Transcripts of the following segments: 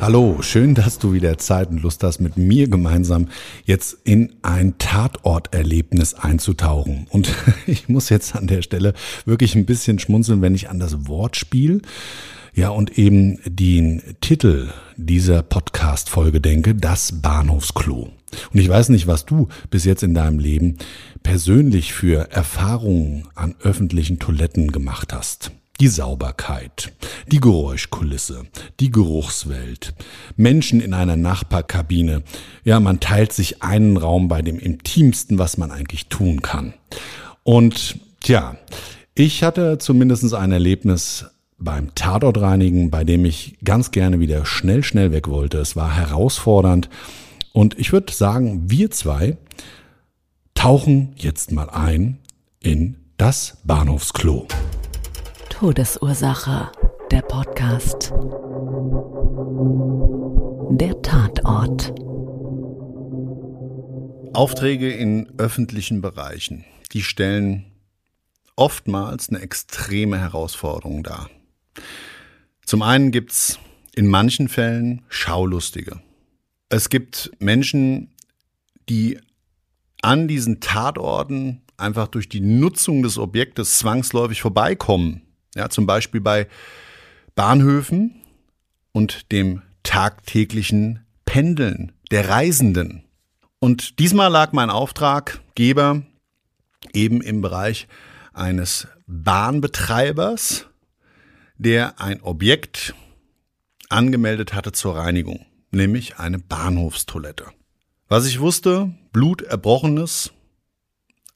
Hallo, schön, dass du wieder Zeit und Lust hast, mit mir gemeinsam jetzt in ein Tatorterlebnis einzutauchen. Und ich muss jetzt an der Stelle wirklich ein bisschen schmunzeln, wenn ich an das Wortspiel, ja, und eben den Titel dieser Podcast-Folge denke, das Bahnhofsklo. Und ich weiß nicht, was du bis jetzt in deinem Leben persönlich für Erfahrungen an öffentlichen Toiletten gemacht hast die Sauberkeit, die Geräuschkulisse, die Geruchswelt, Menschen in einer Nachbarkabine. Ja, man teilt sich einen Raum bei dem intimsten, was man eigentlich tun kann. Und tja, ich hatte zumindest ein Erlebnis beim Tatortreinigen, bei dem ich ganz gerne wieder schnell, schnell weg wollte. Es war herausfordernd. Und ich würde sagen, wir zwei tauchen jetzt mal ein in das Bahnhofsklo. Todesursache, der Podcast. Der Tatort. Aufträge in öffentlichen Bereichen, die stellen oftmals eine extreme Herausforderung dar. Zum einen gibt's in manchen Fällen Schaulustige. Es gibt Menschen, die an diesen Tatorten einfach durch die Nutzung des Objektes zwangsläufig vorbeikommen ja, zum Beispiel bei Bahnhöfen und dem tagtäglichen Pendeln der Reisenden. Und diesmal lag mein Auftraggeber eben im Bereich eines Bahnbetreibers, der ein Objekt angemeldet hatte zur Reinigung, nämlich eine Bahnhofstoilette. Was ich wusste, Blut erbrochenes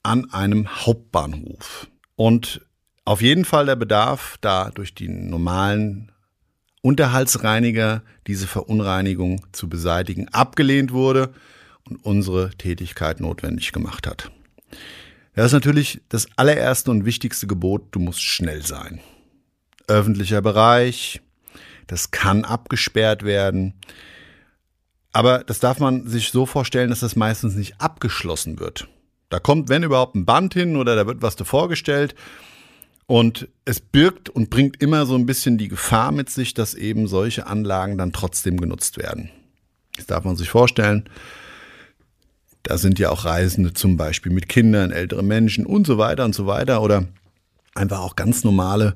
an einem Hauptbahnhof. Und auf jeden Fall der Bedarf, da durch die normalen Unterhaltsreiniger diese Verunreinigung zu beseitigen, abgelehnt wurde und unsere Tätigkeit notwendig gemacht hat. Das ist natürlich das allererste und wichtigste Gebot, du musst schnell sein. Öffentlicher Bereich, das kann abgesperrt werden. Aber das darf man sich so vorstellen, dass das meistens nicht abgeschlossen wird. Da kommt, wenn überhaupt, ein Band hin oder da wird was vorgestellt und es birgt und bringt immer so ein bisschen die Gefahr mit sich, dass eben solche Anlagen dann trotzdem genutzt werden. Das darf man sich vorstellen. Da sind ja auch Reisende zum Beispiel mit Kindern, ältere Menschen und so weiter und so weiter. Oder einfach auch ganz normale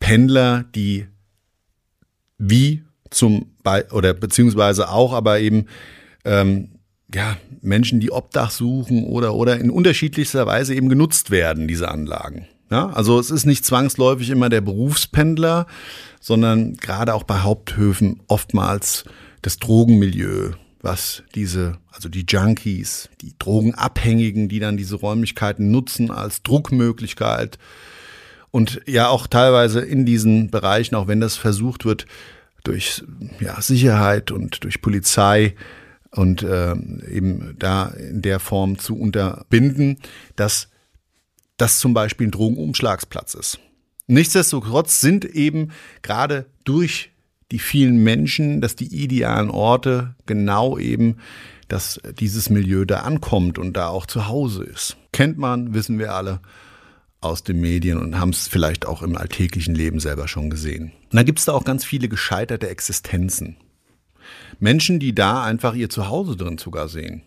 Pendler, die wie zum Be oder beziehungsweise auch aber eben ähm, ja Menschen, die Obdach suchen oder oder in unterschiedlichster Weise eben genutzt werden diese Anlagen. Ja, also es ist nicht zwangsläufig immer der Berufspendler, sondern gerade auch bei Haupthöfen oftmals das Drogenmilieu, was diese, also die Junkies, die Drogenabhängigen, die dann diese Räumlichkeiten nutzen als Druckmöglichkeit und ja auch teilweise in diesen Bereichen, auch wenn das versucht wird, durch ja, Sicherheit und durch Polizei und äh, eben da in der Form zu unterbinden, dass das zum Beispiel ein Drogenumschlagsplatz ist. Nichtsdestotrotz sind eben gerade durch die vielen Menschen, dass die idealen Orte genau eben, dass dieses Milieu da ankommt und da auch zu Hause ist. Kennt man, wissen wir alle aus den Medien und haben es vielleicht auch im alltäglichen Leben selber schon gesehen. Und dann gibt es da auch ganz viele gescheiterte Existenzen. Menschen, die da einfach ihr Zuhause drin sogar sehen.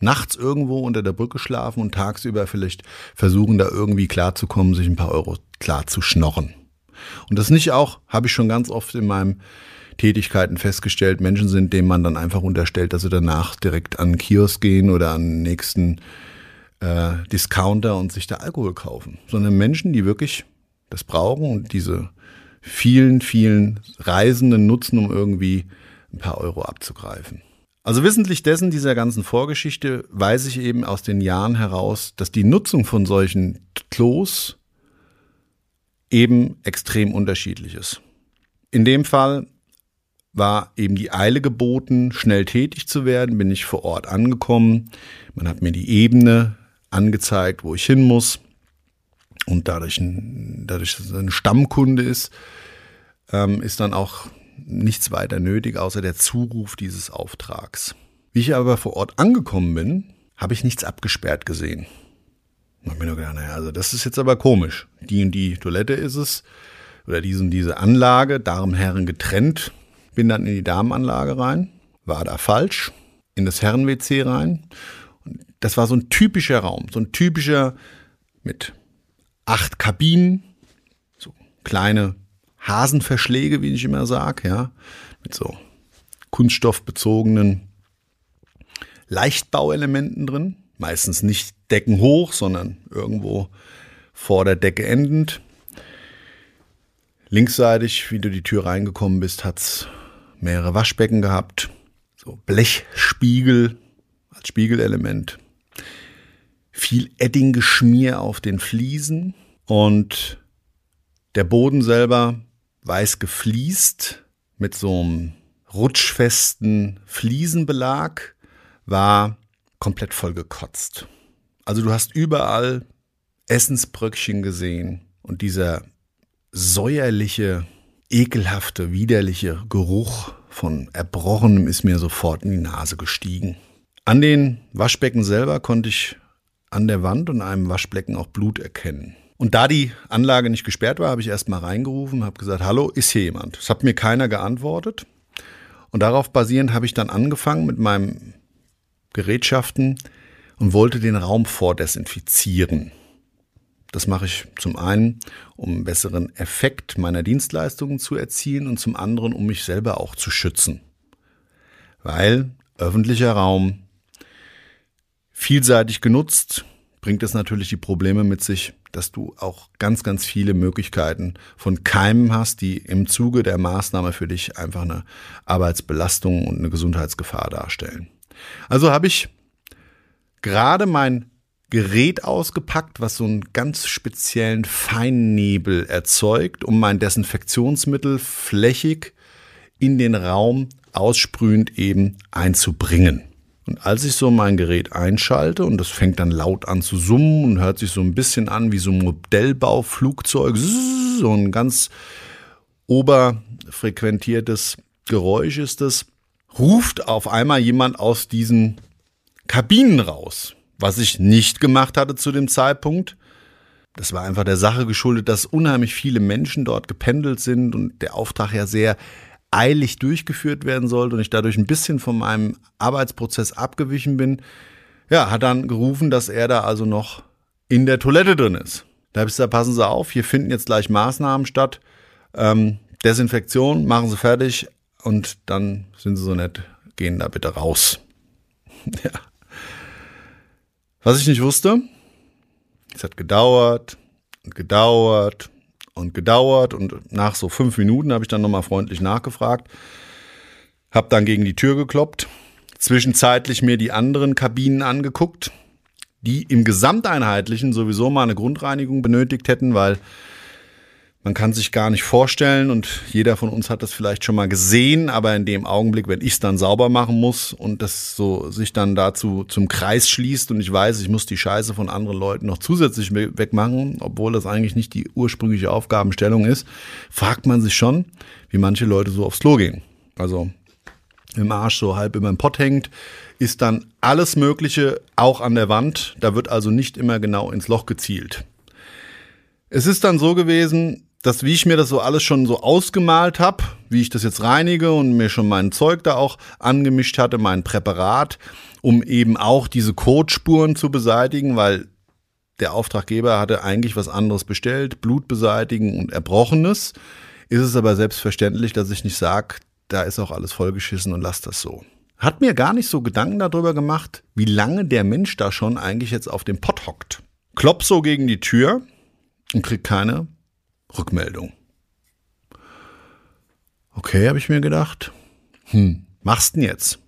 Nachts irgendwo unter der Brücke schlafen und tagsüber vielleicht versuchen, da irgendwie klarzukommen, sich ein paar Euro klar zu schnorren. Und das nicht auch, habe ich schon ganz oft in meinem Tätigkeiten festgestellt, Menschen sind, denen man dann einfach unterstellt, dass sie danach direkt an den Kiosk gehen oder an den nächsten äh, Discounter und sich da Alkohol kaufen. Sondern Menschen, die wirklich das brauchen und diese vielen, vielen Reisenden nutzen, um irgendwie ein paar Euro abzugreifen. Also wissentlich dessen dieser ganzen Vorgeschichte weiß ich eben aus den Jahren heraus, dass die Nutzung von solchen Klos eben extrem unterschiedlich ist. In dem Fall war eben die Eile geboten, schnell tätig zu werden, bin ich vor Ort angekommen. Man hat mir die Ebene angezeigt, wo ich hin muss. Und dadurch, dadurch dass es eine Stammkunde ist, ähm, ist dann auch nichts weiter nötig, außer der Zuruf dieses Auftrags. Wie ich aber vor Ort angekommen bin, habe ich nichts abgesperrt gesehen. Ich habe mir nur gedacht, naja, also das ist jetzt aber komisch. Die und die Toilette ist es, oder diese und diese Anlage, Damen, Herren getrennt. Bin dann in die Damenanlage rein, war da falsch, in das Herren-WC rein. Und das war so ein typischer Raum, so ein typischer mit acht Kabinen, so kleine Hasenverschläge, wie ich immer sage, ja, mit so kunststoffbezogenen Leichtbauelementen drin. Meistens nicht deckenhoch, sondern irgendwo vor der Decke endend. Linksseitig, wie du die Tür reingekommen bist, hat's mehrere Waschbecken gehabt. So Blechspiegel als Spiegelelement. Viel Eddinggeschmier auf den Fliesen und der Boden selber weiß gefliest mit so einem rutschfesten Fliesenbelag, war komplett voll gekotzt. Also du hast überall Essensbröckchen gesehen und dieser säuerliche, ekelhafte, widerliche Geruch von Erbrochenem ist mir sofort in die Nase gestiegen. An den Waschbecken selber konnte ich an der Wand und einem Waschbecken auch Blut erkennen. Und da die Anlage nicht gesperrt war, habe ich erst mal reingerufen, habe gesagt, hallo, ist hier jemand? Es hat mir keiner geantwortet. Und darauf basierend habe ich dann angefangen mit meinem Gerätschaften und wollte den Raum vordesinfizieren. Das mache ich zum einen, um einen besseren Effekt meiner Dienstleistungen zu erzielen und zum anderen, um mich selber auch zu schützen. Weil öffentlicher Raum vielseitig genutzt, bringt es natürlich die Probleme mit sich, dass du auch ganz, ganz viele Möglichkeiten von Keimen hast, die im Zuge der Maßnahme für dich einfach eine Arbeitsbelastung und eine Gesundheitsgefahr darstellen. Also habe ich gerade mein Gerät ausgepackt, was so einen ganz speziellen Feinnebel erzeugt, um mein Desinfektionsmittel flächig in den Raum aussprühend eben einzubringen. Und als ich so mein Gerät einschalte und das fängt dann laut an zu summen und hört sich so ein bisschen an wie so ein Modellbauflugzeug, so ein ganz oberfrequentiertes Geräusch ist es, ruft auf einmal jemand aus diesen Kabinen raus, was ich nicht gemacht hatte zu dem Zeitpunkt. Das war einfach der Sache geschuldet, dass unheimlich viele Menschen dort gependelt sind und der Auftrag ja sehr eilig durchgeführt werden sollte und ich dadurch ein bisschen von meinem Arbeitsprozess abgewichen bin, ja, hat dann gerufen, dass er da also noch in der Toilette drin ist. Da habe ich gesagt, passen Sie auf, hier finden jetzt gleich Maßnahmen statt. Ähm, Desinfektion, machen Sie fertig und dann sind Sie so nett, gehen da bitte raus. ja. Was ich nicht wusste, es hat gedauert und gedauert und gedauert. Und nach so fünf Minuten habe ich dann nochmal freundlich nachgefragt, habe dann gegen die Tür gekloppt, zwischenzeitlich mir die anderen Kabinen angeguckt, die im Gesamteinheitlichen sowieso mal eine Grundreinigung benötigt hätten, weil man kann sich gar nicht vorstellen und jeder von uns hat das vielleicht schon mal gesehen, aber in dem Augenblick, wenn ich es dann sauber machen muss und das so sich dann dazu zum Kreis schließt und ich weiß, ich muss die Scheiße von anderen Leuten noch zusätzlich wegmachen, obwohl das eigentlich nicht die ursprüngliche Aufgabenstellung ist, fragt man sich schon, wie manche Leute so aufs Klo gehen. Also im Arsch so halb über dem Pott hängt, ist dann alles Mögliche auch an der Wand. Da wird also nicht immer genau ins Loch gezielt. Es ist dann so gewesen, dass wie ich mir das so alles schon so ausgemalt habe, wie ich das jetzt reinige und mir schon mein Zeug da auch angemischt hatte, mein Präparat, um eben auch diese Kotspuren zu beseitigen, weil der Auftraggeber hatte eigentlich was anderes bestellt, Blut beseitigen und Erbrochenes. Ist es aber selbstverständlich, dass ich nicht sage, da ist auch alles vollgeschissen und lass das so. Hat mir gar nicht so Gedanken darüber gemacht, wie lange der Mensch da schon eigentlich jetzt auf dem Pott hockt. Klopp so gegen die Tür und kriegt keine Rückmeldung. Okay, habe ich mir gedacht. Hm, machst denn jetzt?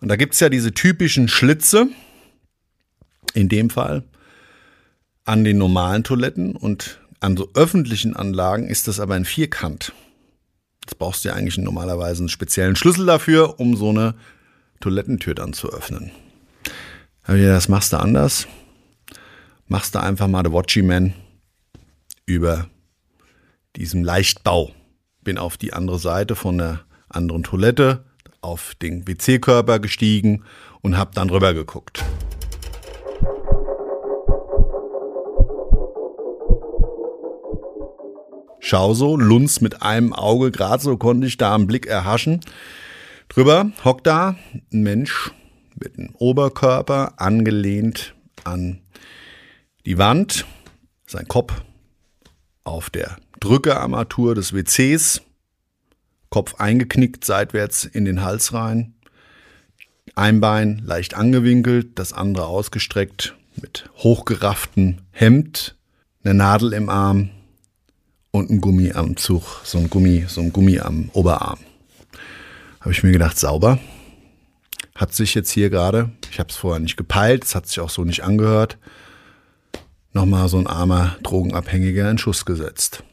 Und da gibt's ja diese typischen Schlitze, in dem Fall an den normalen Toiletten und an so öffentlichen Anlagen ist das aber ein Vierkant. Jetzt brauchst du ja eigentlich normalerweise einen speziellen Schlüssel dafür, um so eine Toilettentür dann zu öffnen. Aber ja, das machst du anders. Machst du einfach mal der Watchy-Man über diesem Leichtbau. Bin auf die andere Seite von der anderen Toilette, auf den WC-Körper gestiegen und hab dann rüber geguckt. Schau so, Lunz mit einem Auge, gerade so konnte ich da einen Blick erhaschen. Drüber hockt da ein Mensch mit dem Oberkörper angelehnt an die Wand, sein Kopf auf der Drückearmatur des WCs, Kopf eingeknickt seitwärts in den Hals rein, ein Bein leicht angewinkelt, das andere ausgestreckt mit hochgerafftem Hemd, eine Nadel im Arm, und ein Gummi am Zug, so ein Gummi, so ein Gummi am Oberarm. Habe ich mir gedacht, sauber. Hat sich jetzt hier gerade, ich habe es vorher nicht gepeilt, es hat sich auch so nicht angehört, nochmal so ein armer Drogenabhängiger in Schuss gesetzt.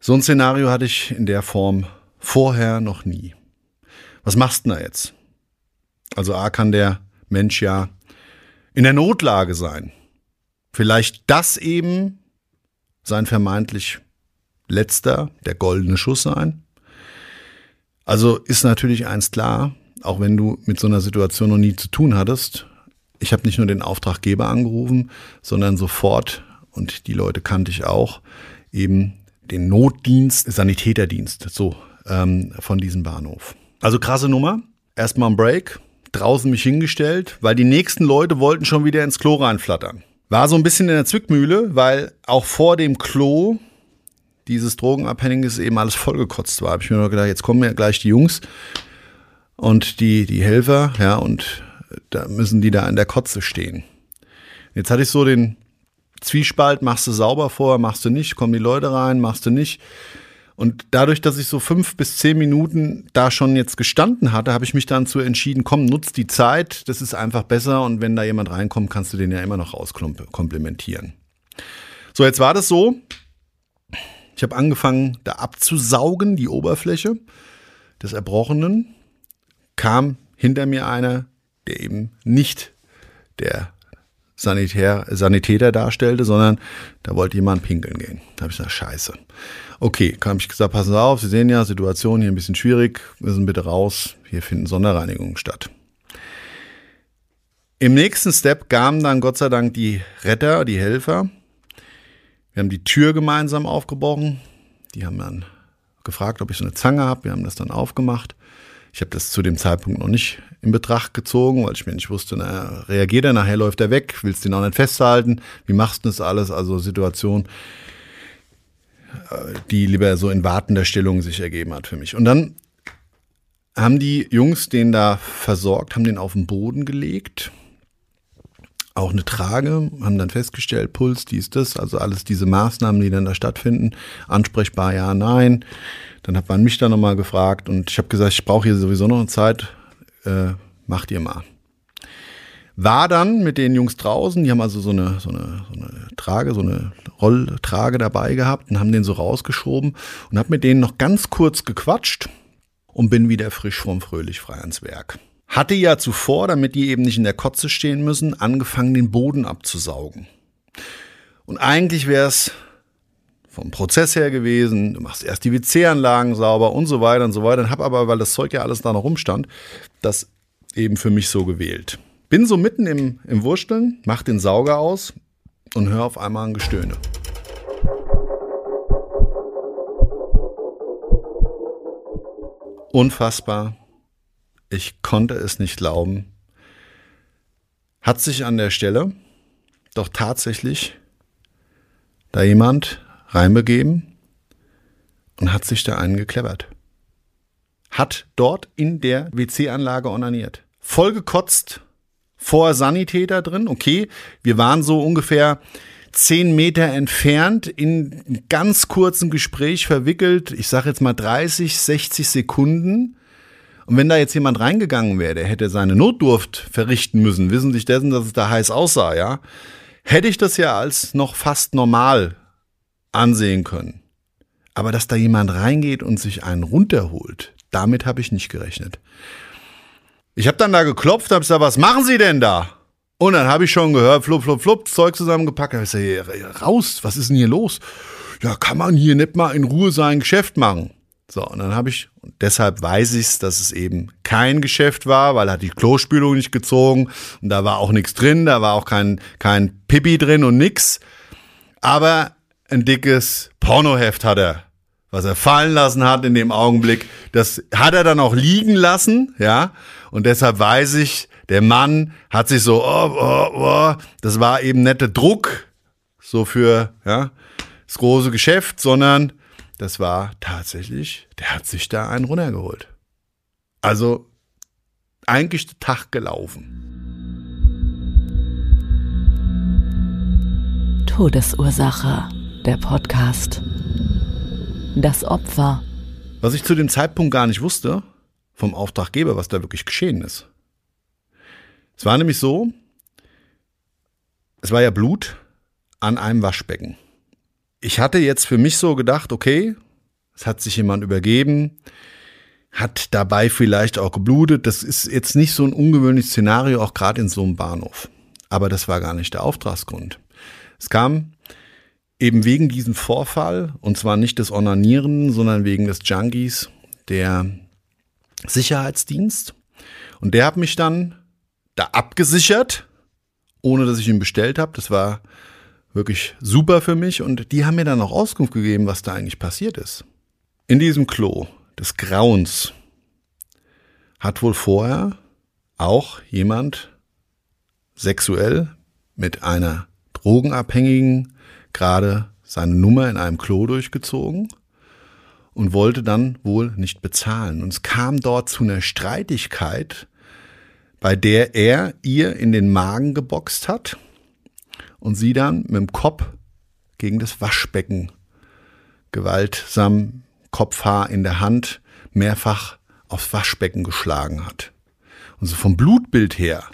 So ein Szenario hatte ich in der Form vorher noch nie. Was machst du da jetzt? Also A kann der Mensch ja in der Notlage sein. Vielleicht das eben sein vermeintlich letzter, der goldene Schuss sein. Also ist natürlich eins klar, auch wenn du mit so einer Situation noch nie zu tun hattest. Ich habe nicht nur den Auftraggeber angerufen, sondern sofort, und die Leute kannte ich auch, eben den Notdienst, Sanitäterdienst, so ähm, von diesem Bahnhof. Also krasse Nummer. Erstmal ein Break, draußen mich hingestellt, weil die nächsten Leute wollten schon wieder ins Klo reinflattern. War so ein bisschen in der Zwickmühle, weil auch vor dem Klo dieses Drogenabhängiges eben alles vollgekotzt war. Habe ich mir nur gedacht, jetzt kommen ja gleich die Jungs und die, die Helfer, ja, und da müssen die da in der Kotze stehen. Jetzt hatte ich so den Zwiespalt, machst du sauber vor, machst du nicht, kommen die Leute rein, machst du nicht. Und dadurch, dass ich so fünf bis zehn Minuten da schon jetzt gestanden hatte, habe ich mich dann zu entschieden, komm, nutz die Zeit, das ist einfach besser und wenn da jemand reinkommt, kannst du den ja immer noch auskomplementieren. So, jetzt war das so, ich habe angefangen, da abzusaugen, die Oberfläche des Erbrochenen. Kam hinter mir einer, der eben nicht der Sanitär, Sanitäter darstellte, sondern da wollte jemand pinkeln gehen. Da habe ich gesagt, scheiße. Okay, kam ich gesagt, passen Sie auf, Sie sehen ja, Situation hier ein bisschen schwierig, müssen bitte raus, hier finden Sonderreinigungen statt. Im nächsten Step kamen dann Gott sei Dank die Retter, die Helfer, wir haben die Tür gemeinsam aufgebrochen. Die haben dann gefragt, ob ich so eine Zange habe. Wir haben das dann aufgemacht. Ich habe das zu dem Zeitpunkt noch nicht in Betracht gezogen, weil ich mir nicht wusste, na, reagiert er, nachher läuft er weg, willst du ihn auch nicht festhalten? Wie machst du das alles? Also Situation, äh, die lieber so in wartender Stellung sich ergeben hat für mich. Und dann haben die Jungs den da versorgt, haben den auf den Boden gelegt auch eine Trage, haben dann festgestellt, Puls, dies, das, also alles diese Maßnahmen, die dann da stattfinden, ansprechbar, ja, nein. Dann hat man mich da nochmal gefragt und ich habe gesagt, ich brauche hier sowieso noch eine Zeit, äh, macht ihr mal. War dann mit den Jungs draußen, die haben also so eine, so eine, so eine Trage, so eine Rolltrage dabei gehabt und haben den so rausgeschoben und habe mit denen noch ganz kurz gequatscht und bin wieder frisch vom Fröhlich frei ans Werk hatte ja zuvor, damit die eben nicht in der Kotze stehen müssen, angefangen, den Boden abzusaugen. Und eigentlich wäre es vom Prozess her gewesen. Du machst erst die WC-Anlagen sauber und so weiter und so weiter. Und habe aber, weil das Zeug ja alles da noch rumstand, das eben für mich so gewählt. Bin so mitten im, im Wursteln, mach den Sauger aus und höre auf einmal ein Gestöhne. Unfassbar. Ich konnte es nicht glauben. Hat sich an der Stelle doch tatsächlich da jemand reinbegeben und hat sich da einen gekleppert. Hat dort in der WC-Anlage onaniert. Vollgekotzt, vor Sanitäter drin. Okay, wir waren so ungefähr zehn Meter entfernt in ganz kurzen Gespräch verwickelt. Ich sage jetzt mal 30, 60 Sekunden. Und wenn da jetzt jemand reingegangen wäre, der hätte seine Notdurft verrichten müssen, wissen sich dessen, dass es da heiß aussah, ja, hätte ich das ja als noch fast normal ansehen können. Aber dass da jemand reingeht und sich einen runterholt, damit habe ich nicht gerechnet. Ich habe dann da geklopft, habe gesagt, was machen Sie denn da? Und dann habe ich schon gehört, flup, flup, flup, Zeug zusammengepackt. Da ich gesagt, raus, was ist denn hier los? Ja, kann man hier nicht mal in Ruhe sein Geschäft machen? So, und dann habe ich, und deshalb weiß ich dass es eben kein Geschäft war, weil er hat die Klospülung nicht gezogen und da war auch nichts drin, da war auch kein, kein Pipi drin und nix. Aber ein dickes Pornoheft hat er, was er fallen lassen hat in dem Augenblick. Das hat er dann auch liegen lassen, ja. Und deshalb weiß ich, der Mann hat sich so, oh, oh, oh, das war eben nette Druck, so für, ja, das große Geschäft, sondern das war tatsächlich, der hat sich da einen runtergeholt. Also eigentlich der Tag gelaufen. Todesursache, der Podcast. Das Opfer. Was ich zu dem Zeitpunkt gar nicht wusste, vom Auftraggeber, was da wirklich geschehen ist. Es war nämlich so, es war ja Blut an einem Waschbecken. Ich hatte jetzt für mich so gedacht, okay, es hat sich jemand übergeben, hat dabei vielleicht auch geblutet. Das ist jetzt nicht so ein ungewöhnliches Szenario, auch gerade in so einem Bahnhof. Aber das war gar nicht der Auftragsgrund. Es kam eben wegen diesem Vorfall, und zwar nicht des Onanieren, sondern wegen des Junkies, der Sicherheitsdienst. Und der hat mich dann da abgesichert, ohne dass ich ihn bestellt habe. Das war wirklich super für mich. Und die haben mir dann auch Auskunft gegeben, was da eigentlich passiert ist. In diesem Klo des Grauens hat wohl vorher auch jemand sexuell mit einer Drogenabhängigen gerade seine Nummer in einem Klo durchgezogen und wollte dann wohl nicht bezahlen. Und es kam dort zu einer Streitigkeit, bei der er ihr in den Magen geboxt hat und sie dann mit dem Kopf gegen das Waschbecken gewaltsam Kopfhaar in der Hand mehrfach aufs Waschbecken geschlagen hat. Und so vom Blutbild her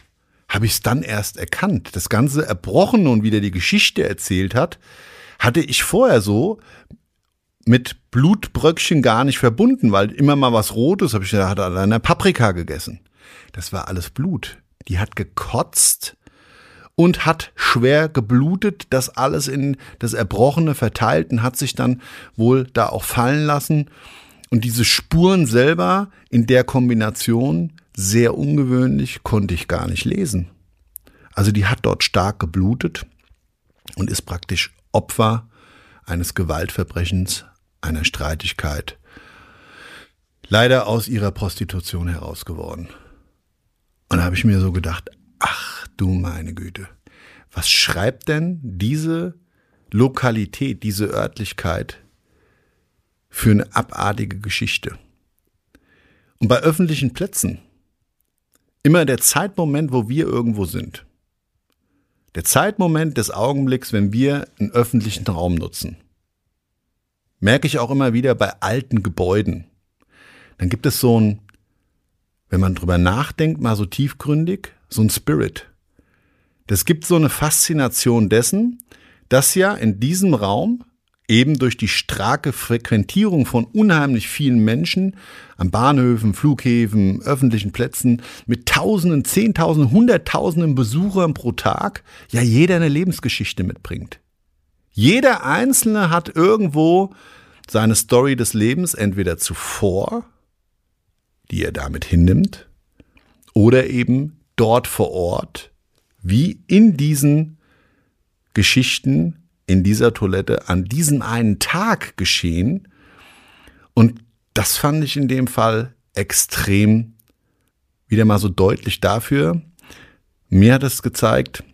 habe ich es dann erst erkannt. Das Ganze erbrochen und wieder die Geschichte erzählt hat, hatte ich vorher so mit Blutbröckchen gar nicht verbunden, weil immer mal was Rotes, habe ich gedacht, hat eine Paprika gegessen. Das war alles Blut. Die hat gekotzt und hat schwer geblutet, das alles in das Erbrochene verteilt und hat sich dann wohl da auch fallen lassen. Und diese Spuren selber in der Kombination, sehr ungewöhnlich, konnte ich gar nicht lesen. Also die hat dort stark geblutet und ist praktisch Opfer eines Gewaltverbrechens einer Streitigkeit leider aus ihrer Prostitution heraus geworden. Und da habe ich mir so gedacht, ach du meine Güte, was schreibt denn diese Lokalität, diese Örtlichkeit für eine abartige Geschichte? Und bei öffentlichen Plätzen, immer der Zeitmoment, wo wir irgendwo sind. Der Zeitmoment des Augenblicks, wenn wir einen öffentlichen Raum nutzen merke ich auch immer wieder bei alten Gebäuden. Dann gibt es so ein, wenn man drüber nachdenkt, mal so tiefgründig, so ein Spirit. Das gibt so eine Faszination dessen, dass ja in diesem Raum eben durch die starke Frequentierung von unheimlich vielen Menschen an Bahnhöfen, Flughäfen, öffentlichen Plätzen mit Tausenden, Zehntausenden, Hunderttausenden Besuchern pro Tag ja jeder eine Lebensgeschichte mitbringt. Jeder Einzelne hat irgendwo seine Story des Lebens entweder zuvor, die er damit hinnimmt, oder eben dort vor Ort, wie in diesen Geschichten in dieser Toilette an diesem einen Tag geschehen. Und das fand ich in dem Fall extrem wieder mal so deutlich dafür. Mir hat es gezeigt,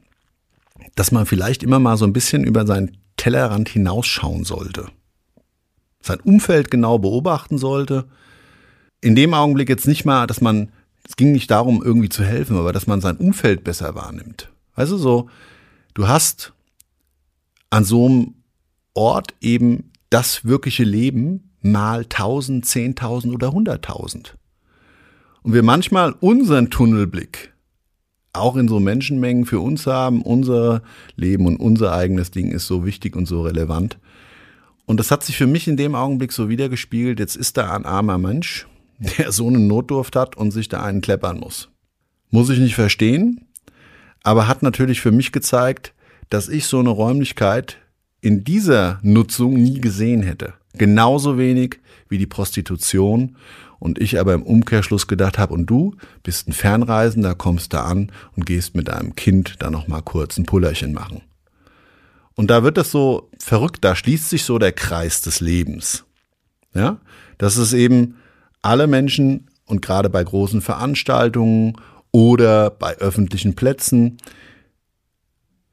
dass man vielleicht immer mal so ein bisschen über seinen Tellerrand hinausschauen sollte. Sein Umfeld genau beobachten sollte. In dem Augenblick jetzt nicht mal, dass man, es ging nicht darum, irgendwie zu helfen, aber dass man sein Umfeld besser wahrnimmt. Du, so, du hast an so einem Ort eben das wirkliche Leben mal tausend, zehntausend oder hunderttausend. Und wir manchmal unseren Tunnelblick auch in so Menschenmengen für uns haben, unser Leben und unser eigenes Ding ist so wichtig und so relevant. Und das hat sich für mich in dem Augenblick so wiedergespiegelt. Jetzt ist da ein armer Mensch, der so eine Notdurft hat und sich da einen kleppern muss. Muss ich nicht verstehen, aber hat natürlich für mich gezeigt, dass ich so eine Räumlichkeit in dieser Nutzung nie gesehen hätte. Genauso wenig wie die Prostitution und ich aber im Umkehrschluss gedacht habe, und du bist ein Fernreisender, kommst da an und gehst mit deinem Kind da nochmal kurz ein Pullerchen machen. Und da wird das so verrückt, da schließt sich so der Kreis des Lebens. Ja, dass es eben alle Menschen und gerade bei großen Veranstaltungen oder bei öffentlichen Plätzen,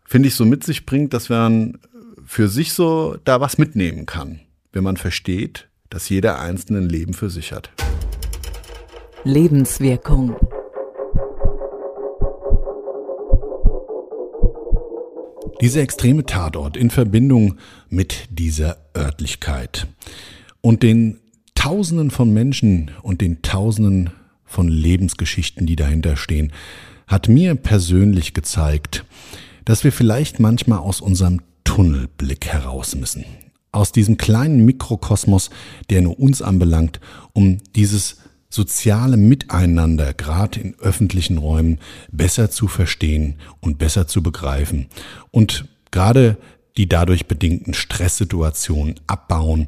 finde ich, so mit sich bringt, dass man für sich so da was mitnehmen kann, wenn man versteht, dass jeder einzelne ein Leben für sich hat. Lebenswirkung. Dieser extreme Tatort in Verbindung mit dieser Örtlichkeit und den Tausenden von Menschen und den Tausenden von Lebensgeschichten, die dahinter stehen, hat mir persönlich gezeigt, dass wir vielleicht manchmal aus unserem Tunnelblick heraus müssen. Aus diesem kleinen Mikrokosmos, der nur uns anbelangt, um dieses soziale Miteinander, gerade in öffentlichen Räumen, besser zu verstehen und besser zu begreifen und gerade die dadurch bedingten Stresssituationen abbauen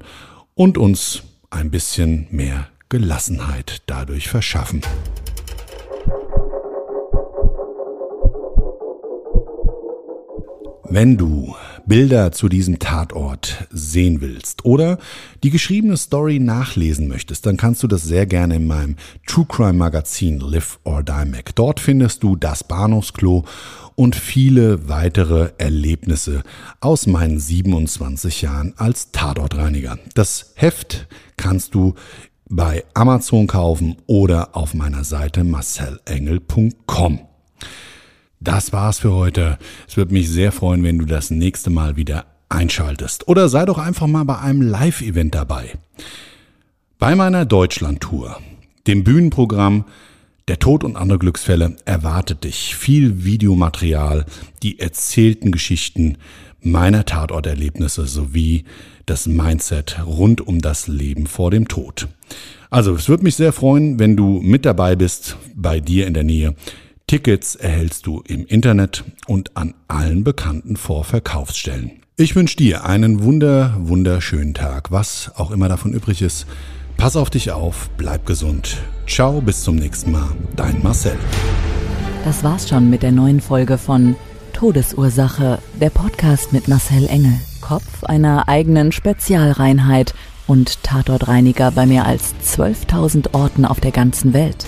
und uns ein bisschen mehr Gelassenheit dadurch verschaffen. Wenn du Bilder zu diesem Tatort sehen willst oder die geschriebene Story nachlesen möchtest, dann kannst du das sehr gerne in meinem True Crime Magazin Live or Die Mac. Dort findest du das Bahnhofsklo und viele weitere Erlebnisse aus meinen 27 Jahren als Tatortreiniger. Das Heft kannst du bei Amazon kaufen oder auf meiner Seite marcelengel.com. Das war's für heute. Es würde mich sehr freuen, wenn du das nächste Mal wieder einschaltest. Oder sei doch einfach mal bei einem Live-Event dabei. Bei meiner Deutschland-Tour, dem Bühnenprogramm Der Tod und andere Glücksfälle erwartet dich viel Videomaterial, die erzählten Geschichten meiner Tatorterlebnisse sowie das Mindset rund um das Leben vor dem Tod. Also, es würde mich sehr freuen, wenn du mit dabei bist, bei dir in der Nähe. Tickets erhältst du im Internet und an allen bekannten Vorverkaufsstellen. Ich wünsche dir einen wunder, wunderschönen Tag, was auch immer davon übrig ist. Pass auf dich auf, bleib gesund. Ciao, bis zum nächsten Mal. Dein Marcel. Das war's schon mit der neuen Folge von Todesursache, der Podcast mit Marcel Engel, Kopf einer eigenen Spezialreinheit und Tatortreiniger bei mehr als 12.000 Orten auf der ganzen Welt.